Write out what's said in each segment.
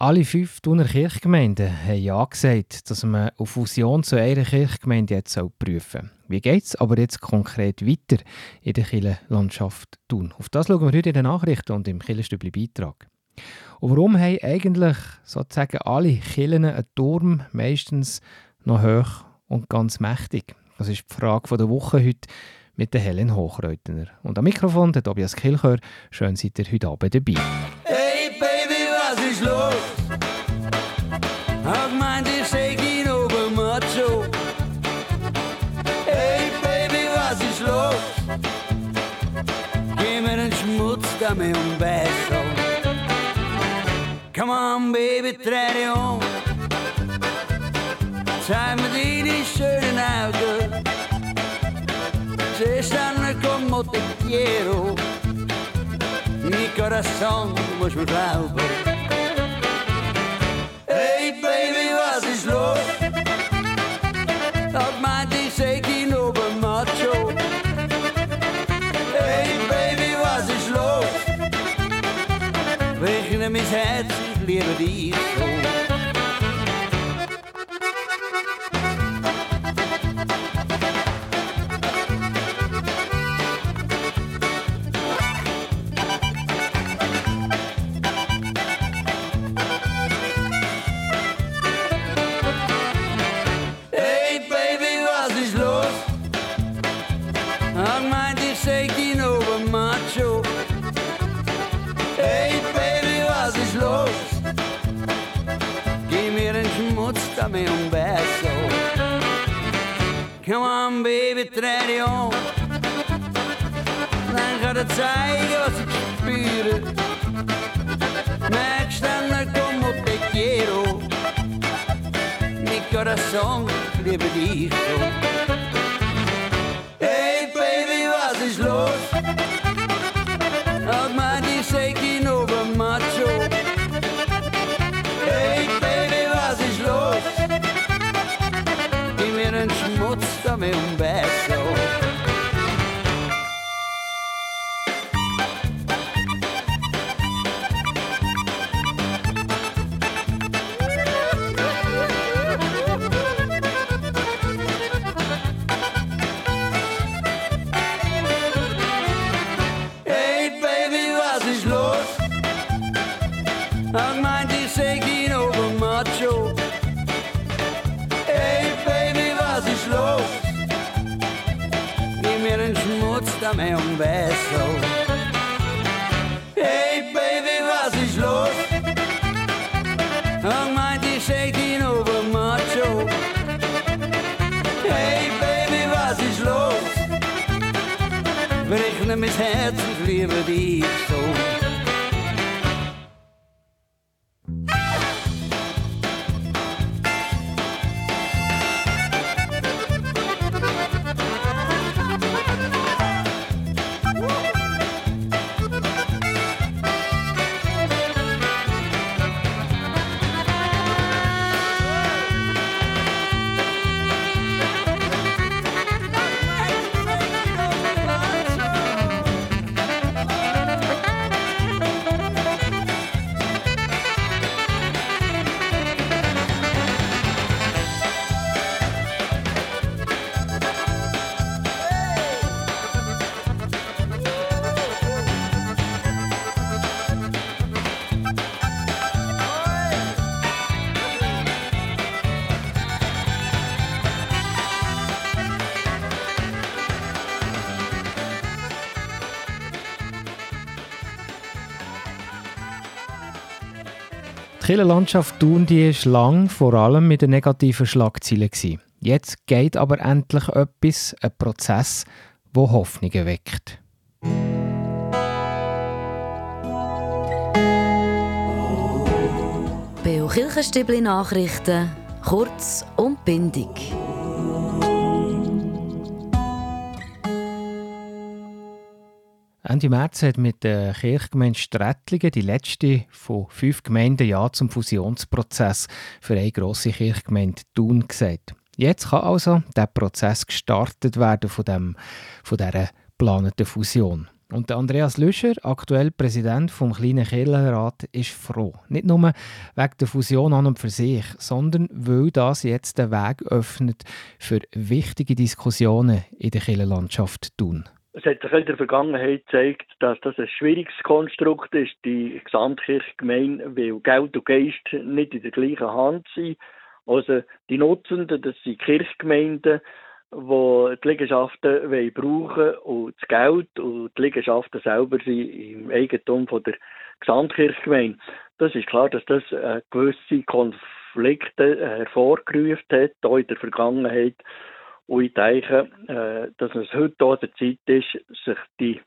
Alle fünf Thuner Kirchgemeinden haben ja gesagt, dass man eine Fusion zu einer Kirchgemeinde jetzt prüfen soll. Wie geht es aber jetzt konkret weiter in der Kirchenlandschaft Thun? Auf das schauen wir heute in den Nachrichten und im Kirchenstübli-Beitrag. Und warum haben eigentlich sozusagen alle Kirchen einen Turm meistens noch hoch und ganz mächtig? Das ist die Frage der Woche heute mit der Helen Hochreutner. Und am Mikrofon der Tobias Kilchör. Schön seid ihr heute Abend dabei. Hey Baby, was ist los? Hab meint, ich sag ihn oben Macho. Hey Baby, was ist los? Geh mir den Schmutz damit um Besser. Come on, Baby, dreh dich um. Zeig mir deine schönen Augen. Se stanno como te quiero. Mi corazón muss mir glauben. Rechne mein Herz, ich Schmutz, damit um besser. Come on, Baby, dreh dich um. Dann kann er zeigen, was ich spüre. Merkst dann, como te quiero. Mi corazón liebe dich ich Kirchenlandschaft Thun die ist lang vor allem mit den negativen Schlagzeilen. gewesen. Jetzt geht aber endlich etwas, ein Prozess, wo Hoffnungen weckt. Beo Kirchenstibli Nachrichten, kurz und bindig. Ende März hat mit der Kirchgemeinde Strettlingen die letzte von fünf Gemeinden Ja zum Fusionsprozess für eine grosse Kirchgemeinde Thun gesagt. Jetzt kann also der Prozess gestartet werden von, dem, von dieser geplanten Fusion. Und Andreas Lüscher, aktuell Präsident vom kleinen Kirchenrat, ist froh. Nicht nur wegen der Fusion an und für sich, sondern weil das jetzt den Weg öffnet für wichtige Diskussionen in der Kirchenlandschaft tun. Es hat sich in der Vergangenheit gezeigt, dass das ein schwieriges Konstrukt ist, die Gesamtkirchgemeinde, weil Geld und Geist nicht in der gleichen Hand sind. Also die Nutzenden, das sind Kirchgemeinden, die die Liegenschaften wollen brauchen und das Geld und die Liegenschaften selber sind im Eigentum von der Gesamtkirchgemeinde. Das ist klar, dass das äh, gewisse Konflikte äh, hervorgerufen hat, auch in der Vergangenheit. Und ich denke, äh, dass es heute auch der Zeit ist, sich die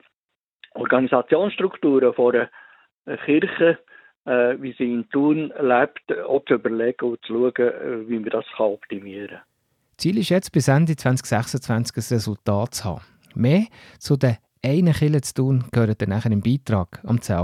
Organisationsstrukturen von einer Kirche, wie sie in Thun lebt, auch zu überlegen und zu schauen, wie man das optimieren kann. Ziel ist jetzt, bis Ende 2026 ein Resultat zu haben. Mehr zu den einen Kille zu tun, gehört dann nachher im Beitrag am 10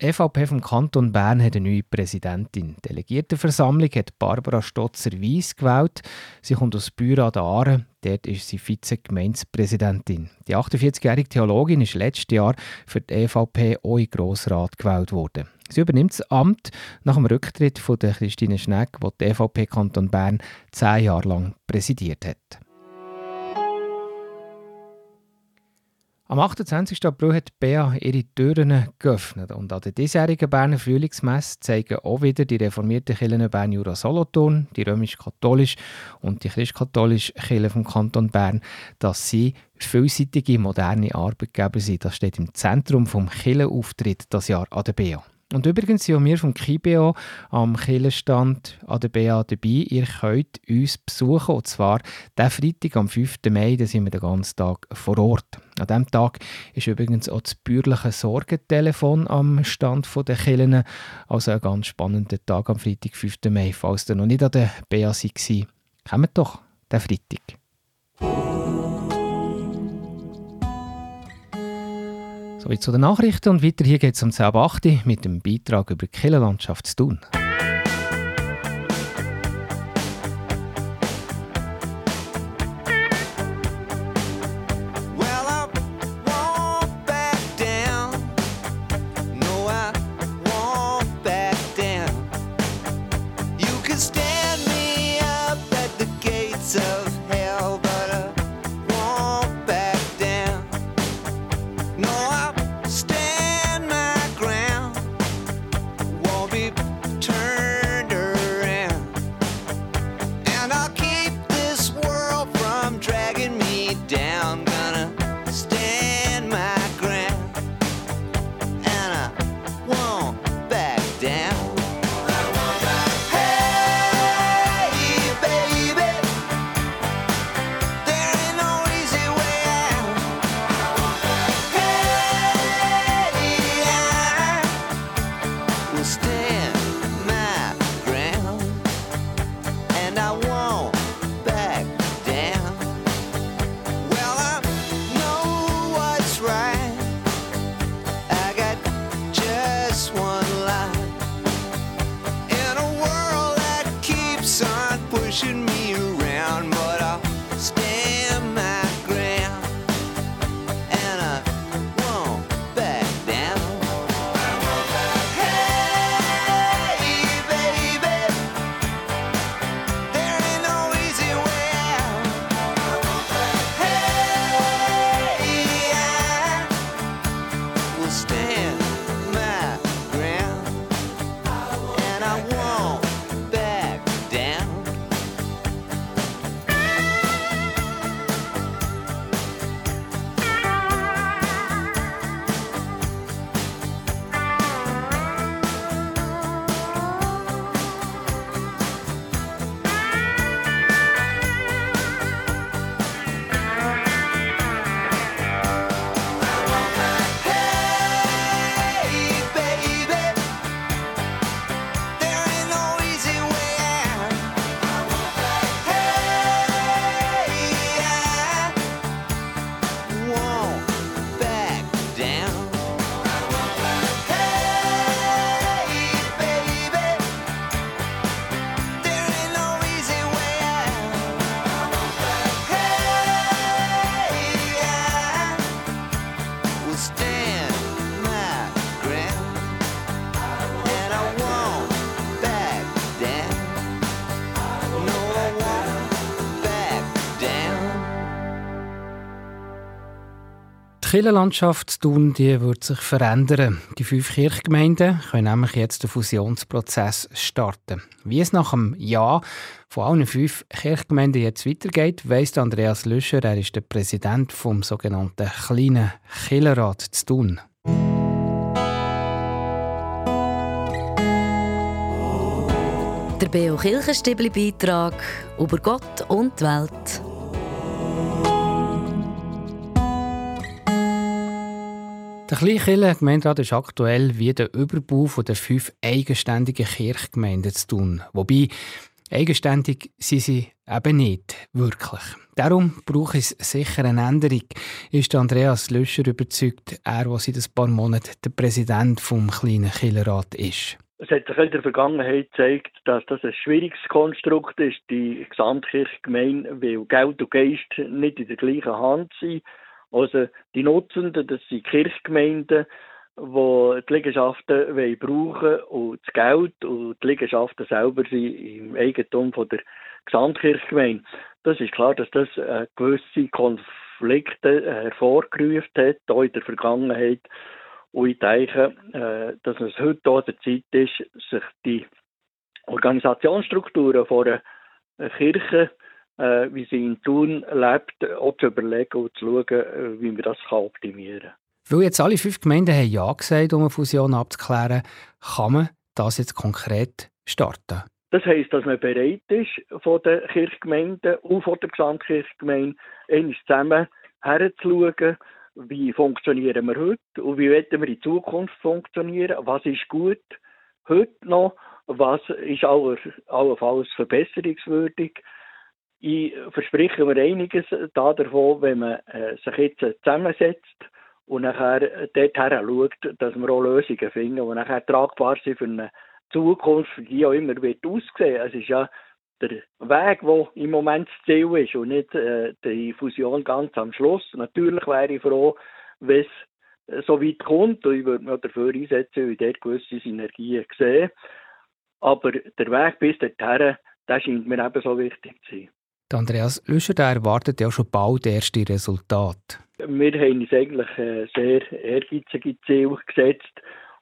Die EVP vom Kanton Bern hat eine neue Präsidentin. Die Delegiertenversammlung hat Barbara Stotzer-Weiss gewählt. Sie kommt aus Büra der Aare. Dort ist sie Vize-Gemeindepräsidentin. Die 48-jährige Theologin ist letztes Jahr für die EVP auch in Grossrat gewählt worden. Sie übernimmt das Amt nach dem Rücktritt von der Christine Schneck, die die EVP Kanton Bern zehn Jahre lang präsidiert hat. Am 28. April hat Bea ihre Türen geöffnet und an der diesjährigen Berner Frühlingsmesse zeigen auch wieder die reformierten Kirchen Bern Jura Solothurn, die römisch-katholisch und die christ-katholische Kirche vom Kanton Bern, dass sie vielseitige moderne Arbeitgeber sind. Das steht im Zentrum vom Kirchenauftritt das Jahr an der Bea. Und übrigens sind auch wir vom KIBEO am Kirchenstand an der BA dabei. Ihr könnt uns besuchen, und zwar den Freitag am 5. Mai, da sind wir den ganzen Tag vor Ort. An diesem Tag ist übrigens auch das bürgerliche Sorgentelefon am Stand der Kirchen. Also ein ganz spannender Tag am Freitag, 5. Mai. Falls ihr noch nicht an der BA seid, kommt doch den Freitag. Soweit zu den Nachrichten und weiter hier geht es um 10.08 mit dem Beitrag über die Killerlandschaft zu tun. Kirchenlandschaft tun, die wird sich verändern. Die fünf Kirchgemeinden können nämlich jetzt den Fusionsprozess starten. Wie es nach einem Ja von allen fünf Kirchgemeinden jetzt weitergeht, weiss Andreas Löscher. Er ist der Präsident vom sogenannten kleinen Kirchenrat zu tun. Der Beo Kirchenstibli Beitrag über Gott und die Welt. Der kleine Gemeinderat ist aktuell wie der Überbau der fünf eigenständigen Kirchgemeinden zu tun. Wobei, eigenständig sind sie eben nicht wirklich. Darum braucht es sicher eine Änderung, ist Andreas Löscher überzeugt, er, der seit ein paar Monaten der Präsident vom kleinen Killerrat ist. Es hat sich in der Vergangenheit gezeigt, dass das ein schwieriges Konstrukt ist, die Gesamtkirchgemeinde, weil Geld und Geist nicht in der gleichen Hand sind also die Nutzenden, das sind Kirchgemeinden, die die Liegenschaften wollen brauchen und das Geld und die Liegenschaften selber sind im Eigentum von der Gesamtkirchgemeinde. Das ist klar, dass das äh, gewisse Konflikte äh, hervorgerufen hat, auch in der Vergangenheit. Und ich denke, äh, dass es heute auch der Zeit ist, sich die Organisationsstrukturen von einer Kirche äh, wie sie in Thun lebt, auch zu überlegen und zu schauen, äh, wie wir das optimieren können. Weil jetzt alle fünf Gemeinden haben Ja gesagt, um eine Fusion abzuklären, kann man das jetzt konkret starten? Das heisst, dass man bereit ist, von den Kirchgemeinden und von der Gesamtkirchgemeinde einmal zusammen herzuschauen, wie funktionieren wir heute und wie wollen wir in Zukunft funktionieren, was ist gut heute noch, was ist allenfalls verbesserungswürdig ich verspreche mir einiges davon, wenn man äh, sich jetzt zusammensetzt und nachher dorthin schaut, dass wir auch Lösungen finden, die nachher tragbar sind für eine Zukunft, wie auch immer wird aussehen. Es ist ja der Weg, der im Moment das Ziel ist und nicht äh, die Fusion ganz am Schluss. Natürlich wäre ich froh, wenn es so weit kommt und ich würde mich dafür einsetzen, weil ich dort gewisse Synergien sehe. Aber der Weg bis dorthin, der scheint mir ebenso wichtig zu sein. Der Andreas Löscher der erwartet ja schon bald erste Resultate. Wir haben uns eigentlich äh, sehr ehrgeizige Ziele gesetzt,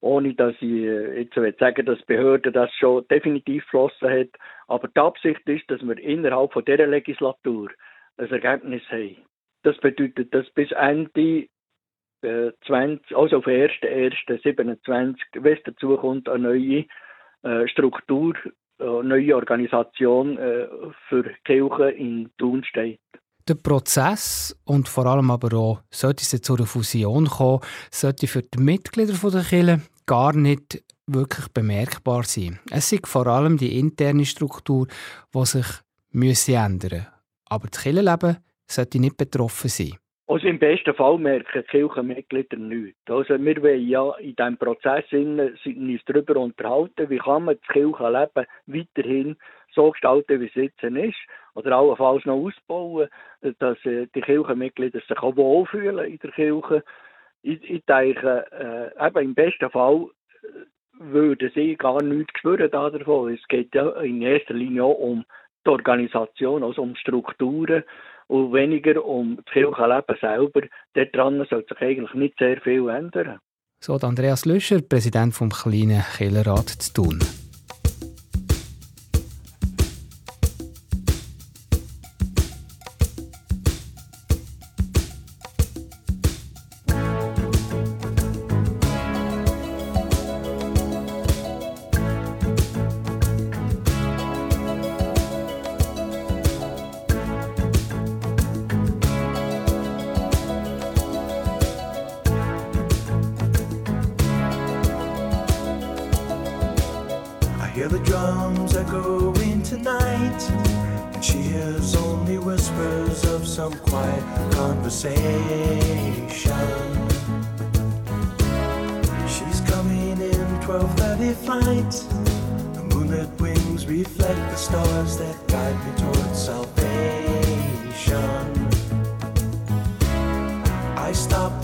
ohne dass ich äh, jetzt sagen dass die Behörde das schon definitiv geflossen hat. Aber die Absicht ist, dass wir innerhalb von dieser Legislatur ein Ergebnis haben. Das bedeutet, dass bis Ende 20, äh, also auf 1.1.27, wenn es dazu kommt, eine neue Struktur neue Organisation äh, für Kirchen in Thun steht. Der Prozess und vor allem aber auch, sollte es zu einer Fusion kommen, sollte für die Mitglieder der Kirche gar nicht wirklich bemerkbar sein. Es ist vor allem die interne Struktur, die sich müsse ändern Aber das Kirchenleben sollte nicht betroffen sein. Also im besten Fall merken die Kirchenmitglieder nichts. Also wir wollen ja in diesem Prozess uns darüber unterhalten, wie kann man das Kirchenleben weiterhin so gestalten, wie es jetzt ist, oder allenfalls noch ausbauen, dass äh, die Kirchenmitglieder sich auch wohlfühlen in der Kirche. Ich, ich denke, äh, eben im besten Fall äh, würden sie gar nichts spüren davon. Es geht ja in erster Linie auch um die Organisation, also um Strukturen, und weniger um das Kirchenleben selber. Daran soll sich eigentlich nicht sehr viel ändern. So Andreas Löscher, Präsident vom kleinen Kirchenrat zu tun.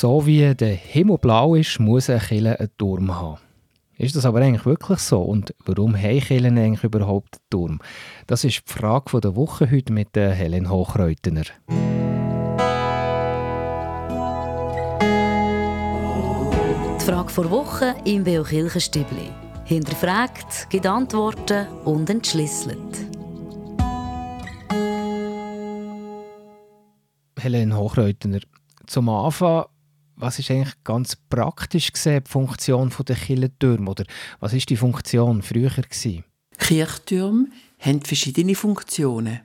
So wie der Himmel blau ist, muss eine Kille einen Turm haben. Ist das aber eigentlich wirklich so? Und warum haben Killen eigentlich überhaupt einen Turm? Das ist die Frage der Woche heute mit der Helen Hochreutener. Die Frage vor Woche im Beo Kirchenstübli. Hinterfragt, gibt Antworten und entschlüsselt. Helen Hochreutener, zum Anfang, was ist eigentlich ganz praktisch gesehen die Funktion der Kirchentürme? Oder was ist die Funktion früher gewesen? Kirchtürme haben verschiedene Funktionen.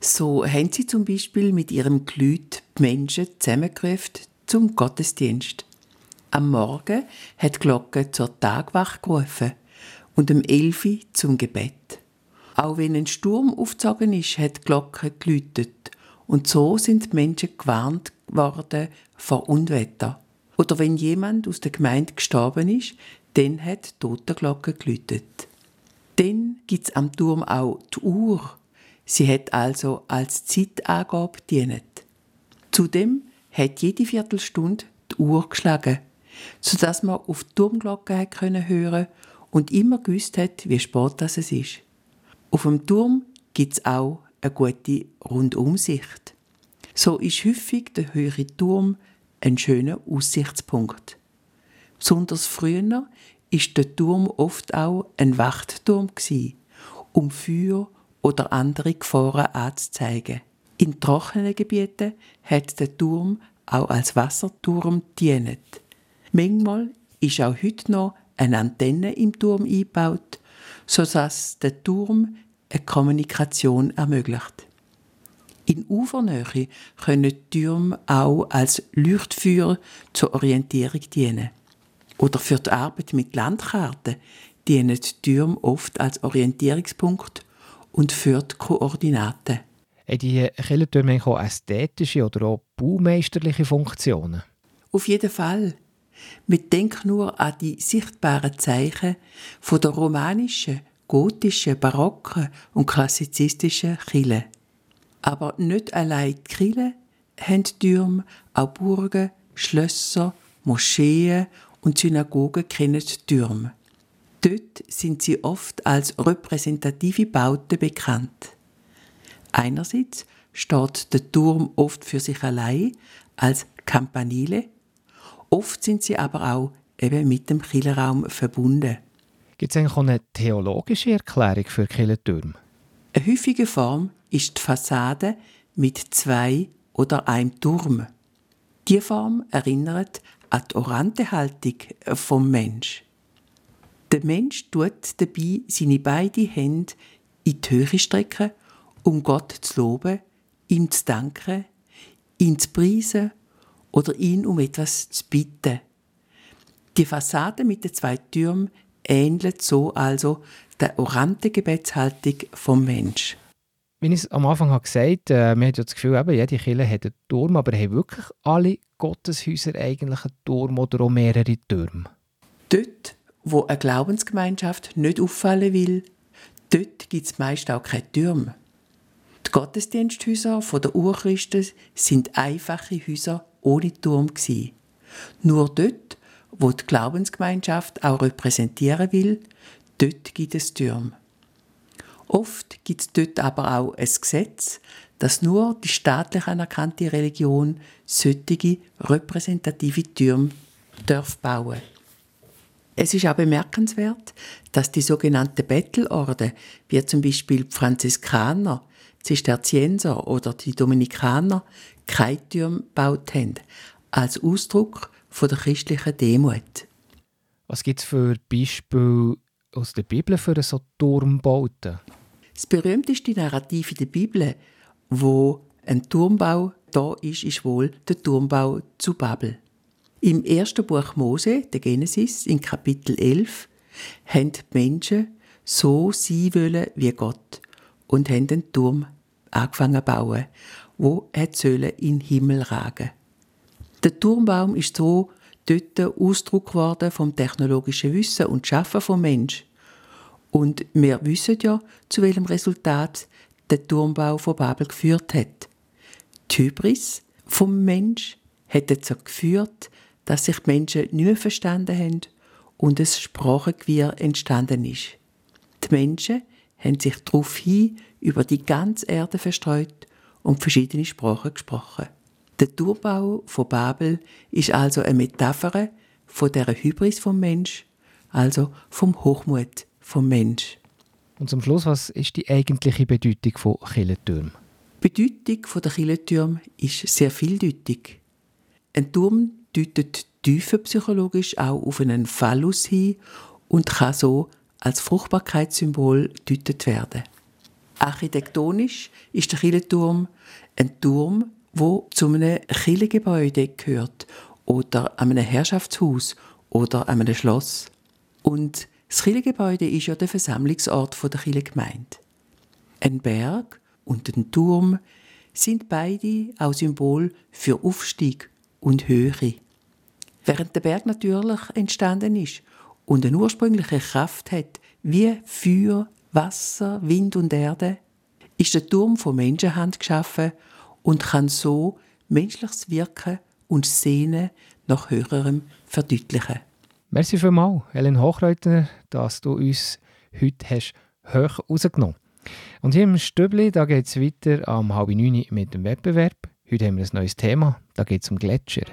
So haben sie zum Beispiel mit ihrem Glüt die Menschen zusammengerufen zum Gottesdienst. Am Morgen hat die Glocke zur Tagwache gerufen und um 11 Uhr zum Gebet. Auch wenn ein Sturm aufgezogen ist, hat die Glocke geläutet. Und so sind die Menschen gewarnt worden vor Unwetter. Oder wenn jemand aus der Gemeinde gestorben ist, dann hat die Totenglocke geläutet. Dann gibt es am Turm auch die Uhr. Sie hat also als Zeitangabe gedient. Zudem hat jede Viertelstunde die Uhr geschlagen, sodass man auf die Turmglocke hören und immer gewusst hat, wie spät das es ist. Auf dem Turm gibt es auch eine gute Rundumsicht. So ist häufig der höhere Turm ein schöner Aussichtspunkt. Besonders früher ist der Turm oft auch ein Wachtturm um Feuer oder andere Gefahren anzuzeigen. In trockenen Gebieten hat der Turm auch als Wasserturm dient. Manchmal ist auch heute noch eine Antenne im Turm eingebaut, sodass der Turm eine Kommunikation ermöglicht. In Ufernähe können Türme auch als Leuchtfeuer zur Orientierung dienen. Oder für die Arbeit mit Landkarten dienen die Türme oft als Orientierungspunkt und für die Koordinaten. Haben die eigentlich auch ästhetische oder auch baumeisterliche Funktionen? Auf jeden Fall. Wir denken nur an die sichtbaren Zeichen von der romanischen, gotischen, barocken und klassizistischen Kille. Aber nicht allein die Kille haben Türme, auch Burgen, Schlösser, Moscheen und Synagogen kennen Türme. Dort sind sie oft als repräsentative Bauten bekannt. Einerseits steht der Turm oft für sich allein als Campanile, oft sind sie aber auch eben mit dem Killerraum verbunden. Gibt es eigentlich auch eine theologische Erklärung für Kirchtürme? Eine häufige Form ist die Fassade mit zwei oder einem Turm. Die Form erinnert an die orante Haltung vom Mensch. Der Mensch tut dabei seine beiden Hände in die Höhe strecken, um Gott zu loben, ihm zu danken, ihn zu preisen oder ihn um etwas zu bitten. Die Fassade mit den zwei Türmen ähnelt so also der orante Gebetshaltung vom Mensch. Wie ich es am Anfang habe gesagt habe, äh, man hat ja das Gefühl, eben, jede Kirche hat einen Turm, aber haben wirklich alle Gotteshäuser eigentlich einen Turm oder auch mehrere Türme? Dort, wo eine Glaubensgemeinschaft nicht auffallen will, dort gibt es meist auch keine Türme. Die Gottesdiensthäuser der Urchristen sind einfache Häuser ohne Turm gsi. Nur dort, wo die Glaubensgemeinschaft auch repräsentieren will, dort gibt es Türme. Oft gibt es dort aber auch ein Gesetz, dass nur die staatlich anerkannte Religion solche repräsentative Türme darf bauen. Es ist auch bemerkenswert, dass die sogenannten Bettelorden, wie zum Beispiel die Franziskaner, Zisterzienser oder die Dominikaner, keine Türme gebaut haben, als Ausdruck von der christlichen Demut. Was gibt es für Beispiele aus der Bibel für so Turmbauten? Das berühmteste Narrativ in der Bibel, wo ein Turmbau da ist, ist wohl der Turmbau zu Babel. Im ersten Buch Mose, der Genesis, in Kapitel 11, haben die Menschen so sein wollen wie Gott und haben den Turm angefangen zu bauen, wo sollen in den Himmel ragen. Der Turmbaum ist so dort Ausdruck geworden vom technologischen Wissen und Schaffen vom Mensch. Und wir wissen ja, zu welchem Resultat der Turmbau von Babel geführt hat. Die Hybris vom Mensch hat dazu geführt, dass sich die Menschen nicht mehr verstanden haben und ein Sprachengewirr entstanden ist. Die Menschen haben sich daraufhin über die ganze Erde verstreut und verschiedene Sprachen gesprochen. Der Turmbau von Babel ist also eine Metapher von der Hybris vom Mensch, also vom Hochmut vom Mensch. Und zum Schluss, was ist die eigentliche Bedeutung von Kirchtürmen? Die Bedeutung der Kirchtürme ist sehr vieldeutig. Ein Turm deutet tiefenpsychologisch auch auf einen Phallus hin und kann so als Fruchtbarkeitssymbol gedeutet werden. Architektonisch ist der Kirchturm ein Turm, wo zu einem Kirchengebäude gehört oder einem Herrschaftshaus oder einem Schloss. Und das Kirchengebäude ist ja der Versammlungsort der Kirchengemeinde. Ein Berg und ein Turm sind beide auch Symbol für Aufstieg und Höhe. Während der Berg natürlich entstanden ist und eine ursprüngliche Kraft hat, wie Feuer, Wasser, Wind und Erde, ist der Turm von Menschenhand geschaffen und kann so menschliches Wirken und Sehnen nach Höherem verdeutlichen. Merci vielmals, Ellen Hochreutner, dass du uns heute hast hoch rausgenommen Und hier im Stübli, geht es weiter am halb neun mit dem Wettbewerb. Heute haben wir ein neues Thema, da geht es um Gletscher.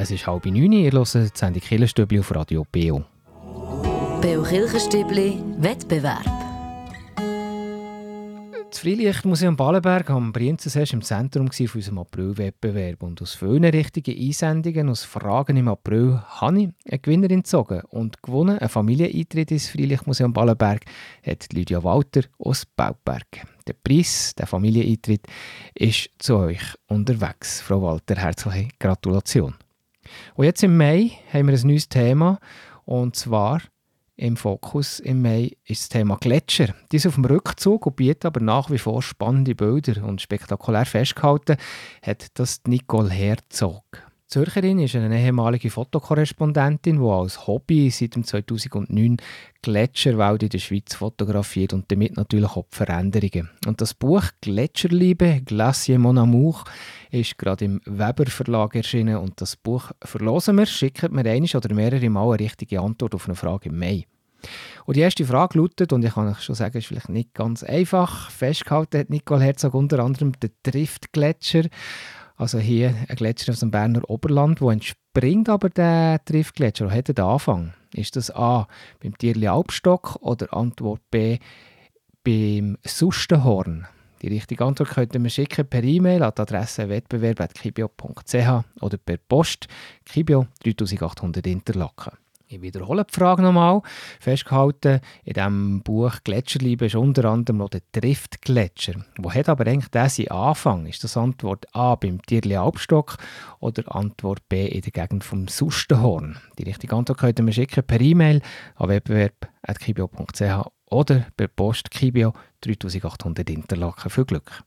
Es ist halb neun, ihr hört die Sendung Kirchenstübli auf Radio Beo. Beo Kirchenstübli, Wettbewerb. Das Freilichtmuseum Ballenberg am Brienzensesch im Zentrum von unserem April-Wettbewerb. Und aus vielen richtigen Einsendungen, aus Fragen im April, habe ich eine Gewinnerin gezogen und gewonnen. Ein Familieneintritt ins Freilichtmuseum Ballenberg hat Lydia Walter aus Bauberg. Der Preis, der Familieneintritt, ist zu euch unterwegs. Frau Walter, herzliche Gratulation. Und jetzt im Mai haben wir ein neues Thema und zwar im Fokus im Mai ist das Thema Gletscher. Die ist auf dem Rückzug und bietet aber nach wie vor spannende Bilder und spektakulär festgehalten hat das Nicole Herzog. Zürcherin ist eine ehemalige Fotokorrespondentin, die als Hobby seit dem 2009 Gletscherwälder in der Schweiz fotografiert und damit natürlich auch die Veränderungen. Und das Buch «Gletscherliebe, Glacier Mon Amour» ist gerade im Weber Verlag erschienen und das Buch verlosen wir, schicken wir einmal oder mehrere Mal eine richtige Antwort auf eine Frage im Mai. Und die erste Frage lautet, und ich kann euch schon sagen, ist vielleicht nicht ganz einfach, festgehalten hat Nicole Herzog unter anderem den Triftgletscher, also hier ein Gletscher aus dem Berner Oberland, wo entspringt aber der Triftgletscher, wo hat er den Anfang? Ist das A beim Tierli Albstock oder Antwort B beim Sustenhorn? Die richtige Antwort könnt ihr mir schicken per E-Mail an die Adresse wettbewerb.kibio.ch oder per Post Kibio 3800 Interlaken. Ich wiederhole die Frage nochmal. Festgehalten, in diesem Buch «Gletscherliebe» ist unter anderem noch der Driftgletscher. Wo hat aber eigentlich seinen Anfang? Ist das Antwort A beim Tierli Albstock oder Antwort B in der Gegend vom Sustenhorn? Die richtige Antwort könnt ihr mir schicken per E-Mail an wettbewerb.kibio.ch oder per Post Kibio 3800 Interlaken. Viel Glück!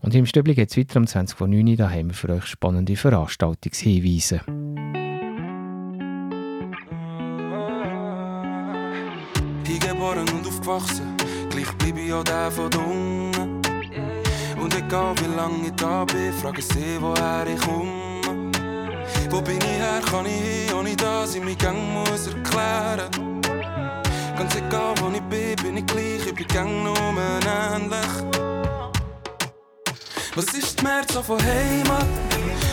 Und im Stübli geht es weiter um 20 Uhr. Da haben wir für euch spannende Veranstaltungshinweise. Aufgewachsen, gleich bleibe ich auch der von den Ungen. Und egal wie lange ich da bin, frage sie, woher ich komme. Wo bin ich her, kann ich hin, ohne dass ich mich gang muss erklären. Ganz egal wo ich bin, bin ich gleich, ich bin gang nur ähnlich. Was ist die März von Heimat?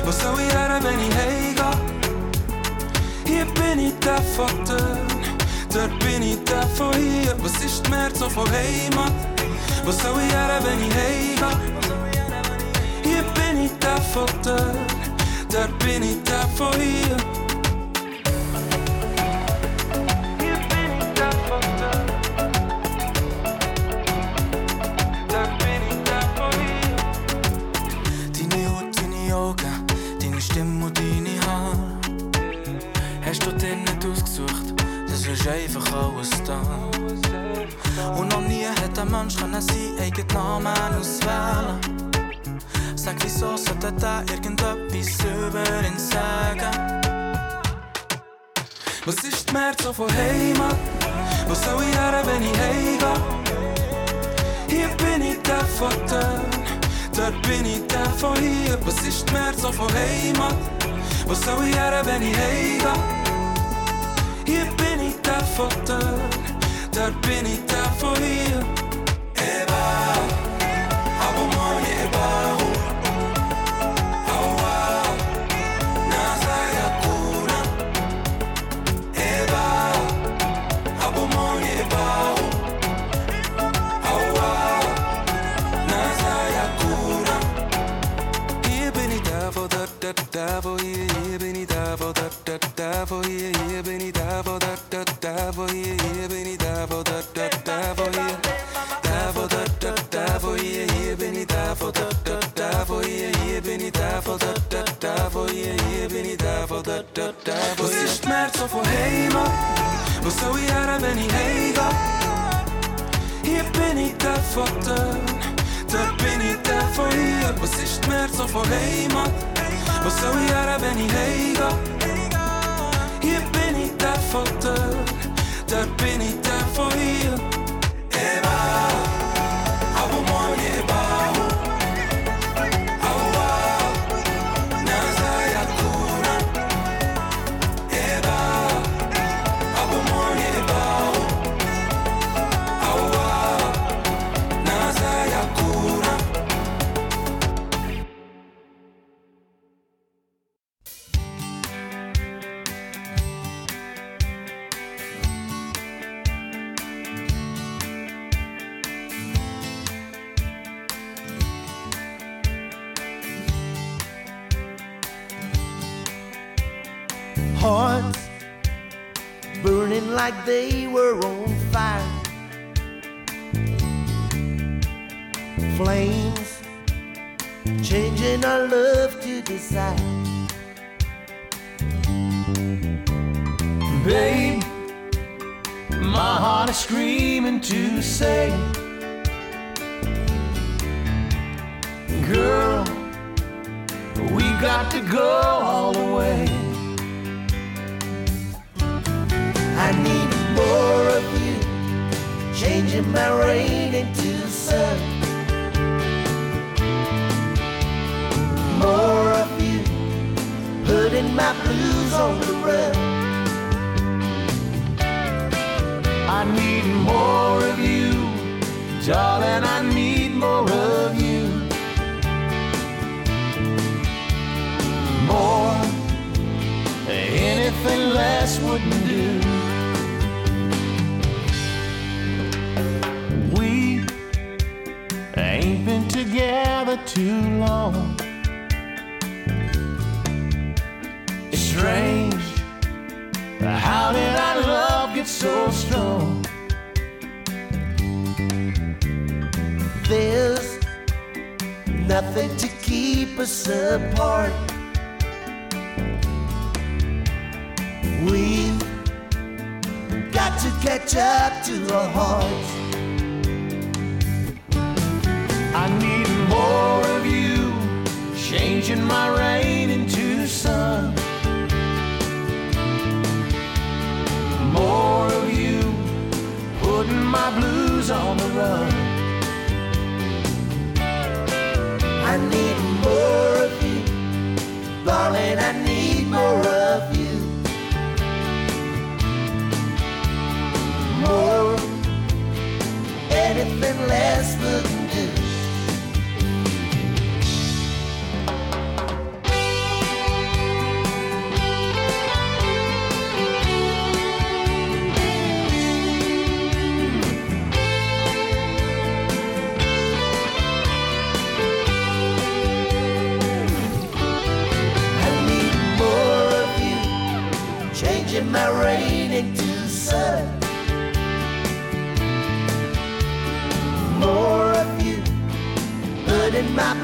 Wo soll ich her, wenn ich heimgehe? Hier bin ich der von dort, bin ich der von hier. Was ist die März von Heimat? Wo soll ich her, wenn ich heimgehe? Hier bin ich der von dort, dort bin ich der von. Hier ist einfach alles da. Und noch nie hat ein Mensch können seinen eigenen Namen auswählen. Sag, wieso sollte der irgendetwas über ihn sagen? Was ist die März von Heimat? Wo soll ich her, wenn ich heimgehe? Hier bin ich der von dort, dort bin ich der von hier. Was ist die März von Heimat? Wo soll ich her, wenn ich heimgehe? Hier bin ich der von dort, dort bin ich der von hier. Eba, abo moje eba, changing our love to desire. Babe, my heart is screaming to say, Girl, we got to go all the way. I need more of you, changing my rain into sun. More of you, putting my blues on the run. I need more of you, darling. I need more of you. More, anything less wouldn't do. We ain't been together too long. How did our love get so strong? There's nothing to keep us apart. We've got to catch up to our hearts. I need more of you, changing my rain into sun. More of you, putting my blues on the run. I need more of you, darling. I need more of you. More, anything less wouldn't To too. More of you, in my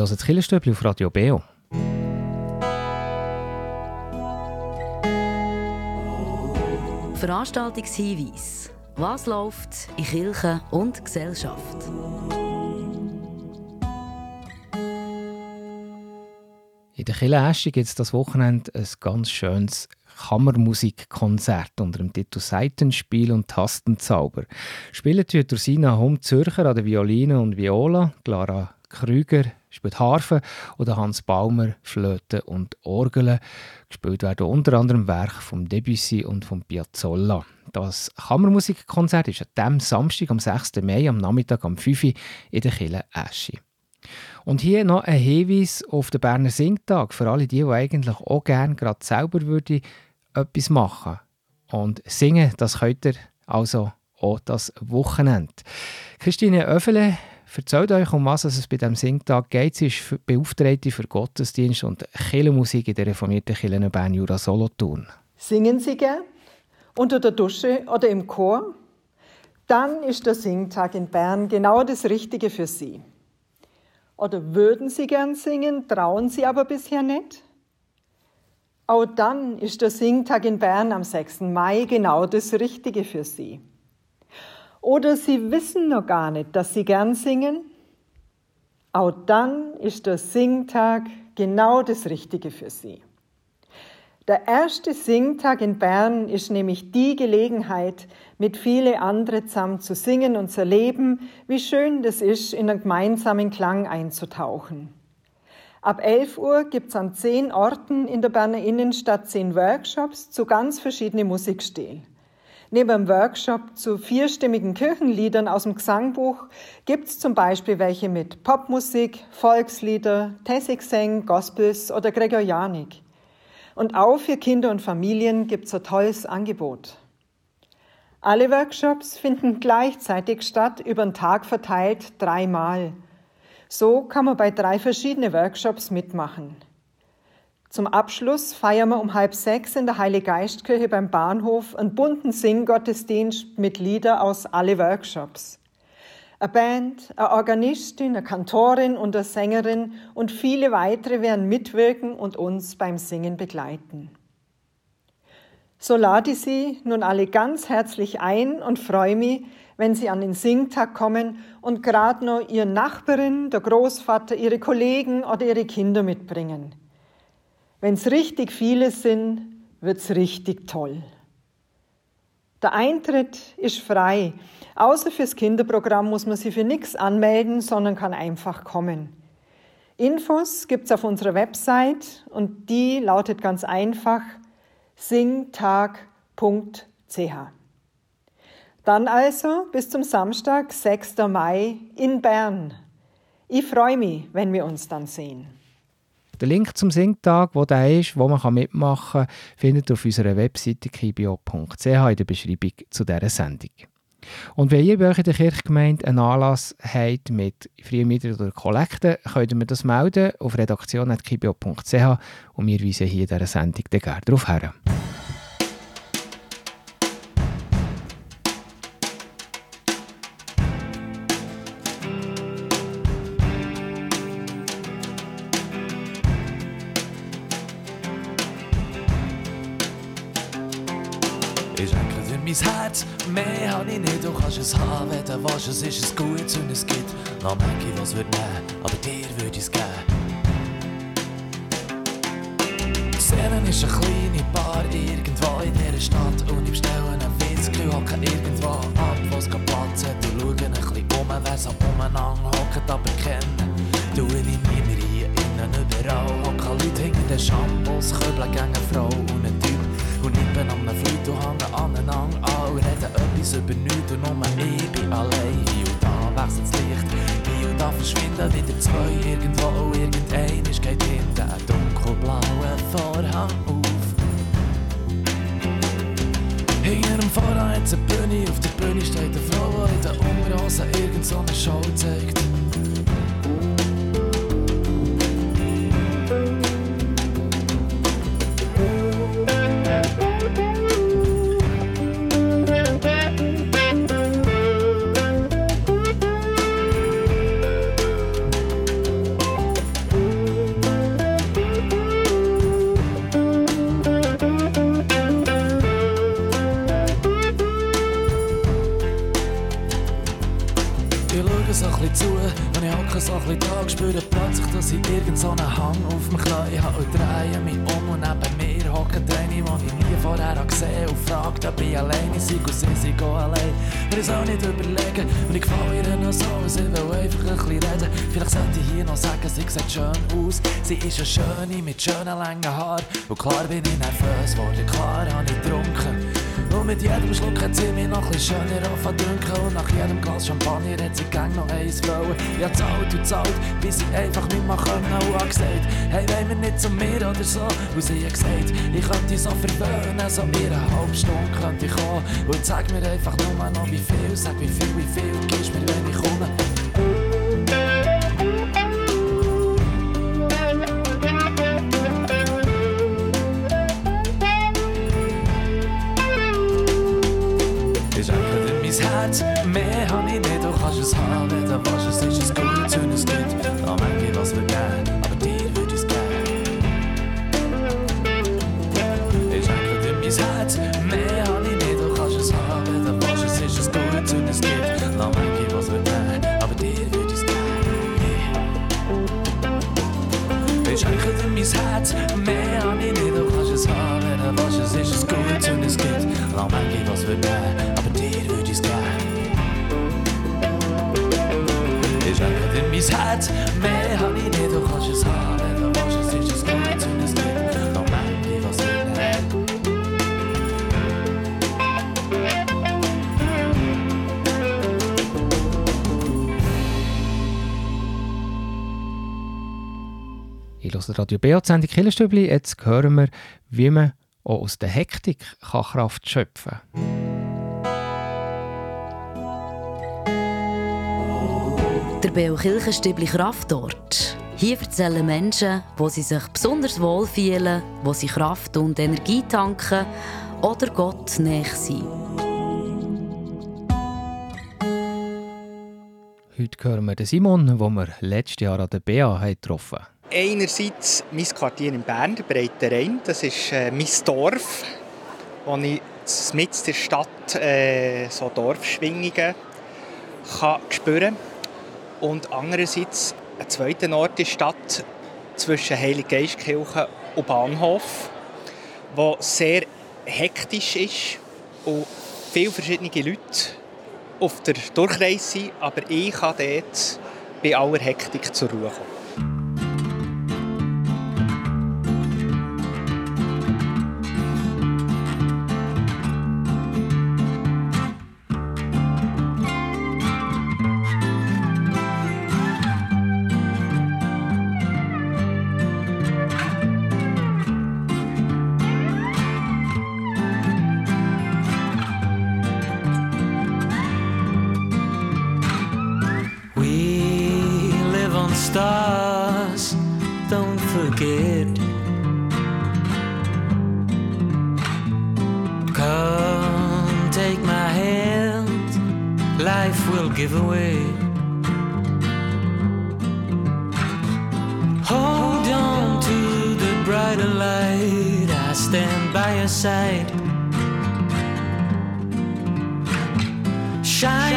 on the Ich höre das Killerstübli auf Radio Beo. Veranstaltungshinweis. Was läuft in Kirche und Gesellschaft? In der Kille Eschi gibt es das Wochenende ein ganz schönes Kammermusikkonzert unter dem Titel Seitenspiel und Tastenzauber. Spielen tut Ursina Hum Zürcher an der Violine und Viola, Clara Krüger spielt Harfe oder Hans Baumer Flöte und Orgel. Gespielt werden unter anderem Werke von Debussy und von Piazzolla. Das Kammermusikkonzert ist an diesem Samstag, am 6. Mai, am Nachmittag um 5 Uhr in der Kille Eschi. Und hier noch ein Hinweis auf den Berner Singtag für alle die, die eigentlich auch gerne gerade selber würde etwas machen Und singen, das könnt ihr also auch das Wochenende. Christine Öffele erzählt euch, um was es bei diesem Singtag geht. Sie ist Beauftragte für Gottesdienst und Kirchenmusik in der reformierten Kirche Bern Jura Solothurn. Singen Sie gern? Unter der Dusche oder im Chor? Dann ist der Singtag in Bern genau das Richtige für Sie. Oder würden Sie gern singen, trauen Sie aber bisher nicht? Auch dann ist der Singtag in Bern am 6. Mai genau das Richtige für Sie. Oder Sie wissen noch gar nicht, dass Sie gern singen? Auch dann ist der Singtag genau das Richtige für Sie. Der erste Singtag in Bern ist nämlich die Gelegenheit, mit viele andere zusammen zu singen und zu erleben, wie schön das ist, in einen gemeinsamen Klang einzutauchen. Ab 11 Uhr gibt es an zehn Orten in der Berner Innenstadt zehn Workshops zu ganz verschiedenen Musikstilen. Neben dem Workshop zu vierstimmigen Kirchenliedern aus dem Gesangbuch gibt es zum Beispiel welche mit Popmusik, Volkslieder, Tessigsang, Gospels oder Gregorianik. Und auch für Kinder und Familien gibt es ein tolles Angebot. Alle Workshops finden gleichzeitig statt, über den Tag verteilt dreimal. So kann man bei drei verschiedenen Workshops mitmachen. Zum Abschluss feiern wir um halb sechs in der Heiliggeistkirche beim Bahnhof einen bunten Singgottesdienst mit Lieder aus alle Workshops. Eine Band, eine Organistin, eine Kantorin und eine Sängerin und viele weitere werden mitwirken und uns beim Singen begleiten. So lade ich Sie nun alle ganz herzlich ein und freue mich, wenn Sie an den Singtag kommen und gerade noch Ihre Nachbarin, der Großvater, Ihre Kollegen oder Ihre Kinder mitbringen. Wenn es richtig viele sind, wird's richtig toll. Der Eintritt ist frei. Außer fürs Kinderprogramm muss man sich für nichts anmelden, sondern kann einfach kommen. Infos gibt's auf unserer Website und die lautet ganz einfach singtag.ch. Dann also bis zum Samstag, 6. Mai in Bern. Ich freue mich, wenn wir uns dann sehen. Den Link zum Singtag, wo der ist, wo man mitmachen kann, findet ihr auf unserer Webseite kibio.ch in der Beschreibung zu dieser Sendung. Und wenn ihr bei euch in der Kirchgemeinde einen Anlass habt mit Freimitteln oder Kollekten, könnt ihr mir das melden auf redaktion.kibio.ch und wir weisen hier in dieser Sendung gerne darauf her. Herz, mehr hab ich nicht, du kannst es haben, wenn du willst, es ist es gut und es gibt noch Mäcki, was wird nehmen, aber dir würde ich es geben. Szene ist eine kleine Bar irgendwo in dieser Stadt und ich bestelle einen Whisky, hocke irgendwo ab, wo es keinen Platz hat. Und schaue ein bisschen um, wer so umeinander hockt, aber kennen tue ich niemand hier innen überall, hocken Leute hinter den Shampoos, Köbel gegen eine Frau und ein Typ und nippen an einem und hängen aneinander 30 Minuten nur ich bin allein. Hier und da wechselt's Licht, hier und da verschwinden wieder zwei. Irgendwo und irgendein ist kein hin, der dunkelblaue Vorhang auf. Hinter dem Vorhang hat's eine Bühne, auf der Bühne steht eine Frau, die in der Umrose irgend so eine Show zeigt. So ein bisschen da, spüre plötzlich, dass ich irgend so einen Hang auf Knie habe und drehe mich um und neben mir hockt eine, die ich nie vorher habe gesehen und fragt, ob ich alleine sei und sie sei auch allein. Und ich soll nicht überlegen und ich gefalle ihr noch so, sie will einfach ein bisschen reden. Vielleicht sollte ich hier noch sagen, sie sieht schön aus. Sie ist eine Schöne mit schönen langen Haaren und klar bin ich nervös geworden, klar habe ich getrunken. Und mit jedem Schluck hat sie mich noch ein schöner anfangen Und nach jedem Glas Champagner hat sie gang noch eins wollen. Ja, zahlt und zahlt, bis ich einfach nicht mehr können. Und hat gesagt, hey, wollen wir nicht zu mir oder so? Und sie hat gesagt, ich könnte so verwöhnen, so in einer halben Stunde könnte ich kommen. Und sag mir einfach nur noch wie viel, sag wie viel, wie viel gibst mir, wenn ich komme. Es haben, wenn Ich höre Radio BA, die Sendung Killerstübli. Jetzt hören wir, wie man auch aus der Hektik kann Kraft schöpfen kann. Der Beo Kirchenstübli Kraftort. Hier erzählen Menschen, wo sie sich besonders wohl fühlen, wo sie Kraft und Energie tanken oder Gott näher sind. Heute hören wir Simon, den wir letztes Jahr an der BA getroffen haben. Einerseits mein Quartier in Bern, der Breite Rhein. Das ist äh, mein Dorf, wo ich in der Stadt äh, so Dorfschwingungen kann spüren Und andererseits ein zweiter Ort in der Stadt zwischen Heiliggeistkirche und Bahnhof, wo sehr hektisch ist und viele verschiedene Leute auf der Durchreise sind, aber ich kann dort bei aller Hektik zur Ruhe kommen. Life will give away. Hold on to the brighter light, I stand by your side. Shine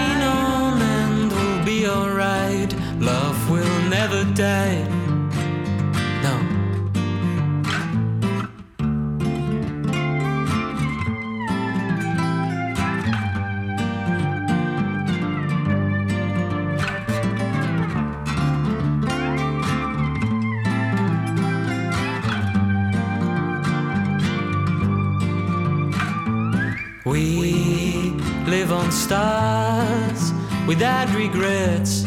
stars without regrets.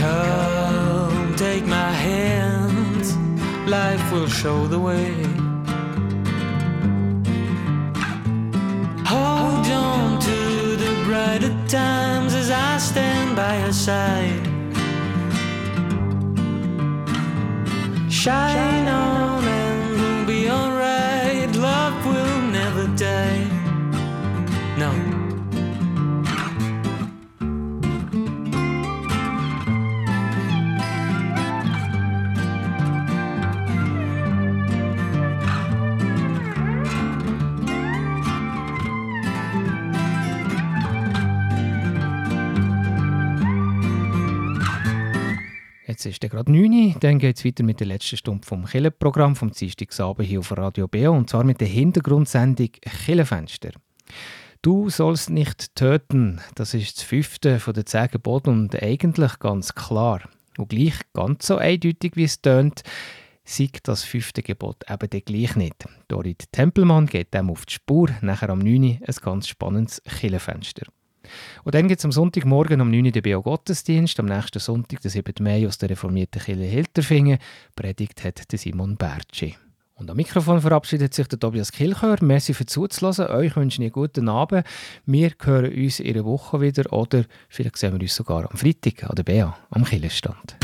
Come take my hand, life will show the way. Hold on to the brighter times as I stand by your side. Shine on ist es gerade 9 Uhr, dann geht es weiter mit der letzten Stunde vom Killenprogramm vom Dienstagabend hier auf Radio Beo und zwar mit der Hintergrundsendung Killenfenster. Du sollst nicht töten, das ist das fünfte von den zehn Geboten und eigentlich ganz klar. Und gleich ganz so eindeutig, wie es tönt, sieht das fünfte Gebot eben dann gleich nicht. Dorit Tempelmann geht dem auf die Spur, nachher am 9 Uhr ein ganz spannendes Killenfenster. Und dann gibt es am Sonntagmorgen um 9 Uhr den Bio-Gottesdienst, am nächsten Sonntag, den 7. Mai, aus der reformierten Kirche Hilterfingen. Predigt hat der Simon Bertschi. Und am Mikrofon verabschiedet sich der Tobias Kilchör. Merci für zuzulassen. Euch wünsche ich einen guten Abend. Wir hören uns in einer Woche wieder oder vielleicht sehen wir uns sogar am Freitag an der BA am Killenstand.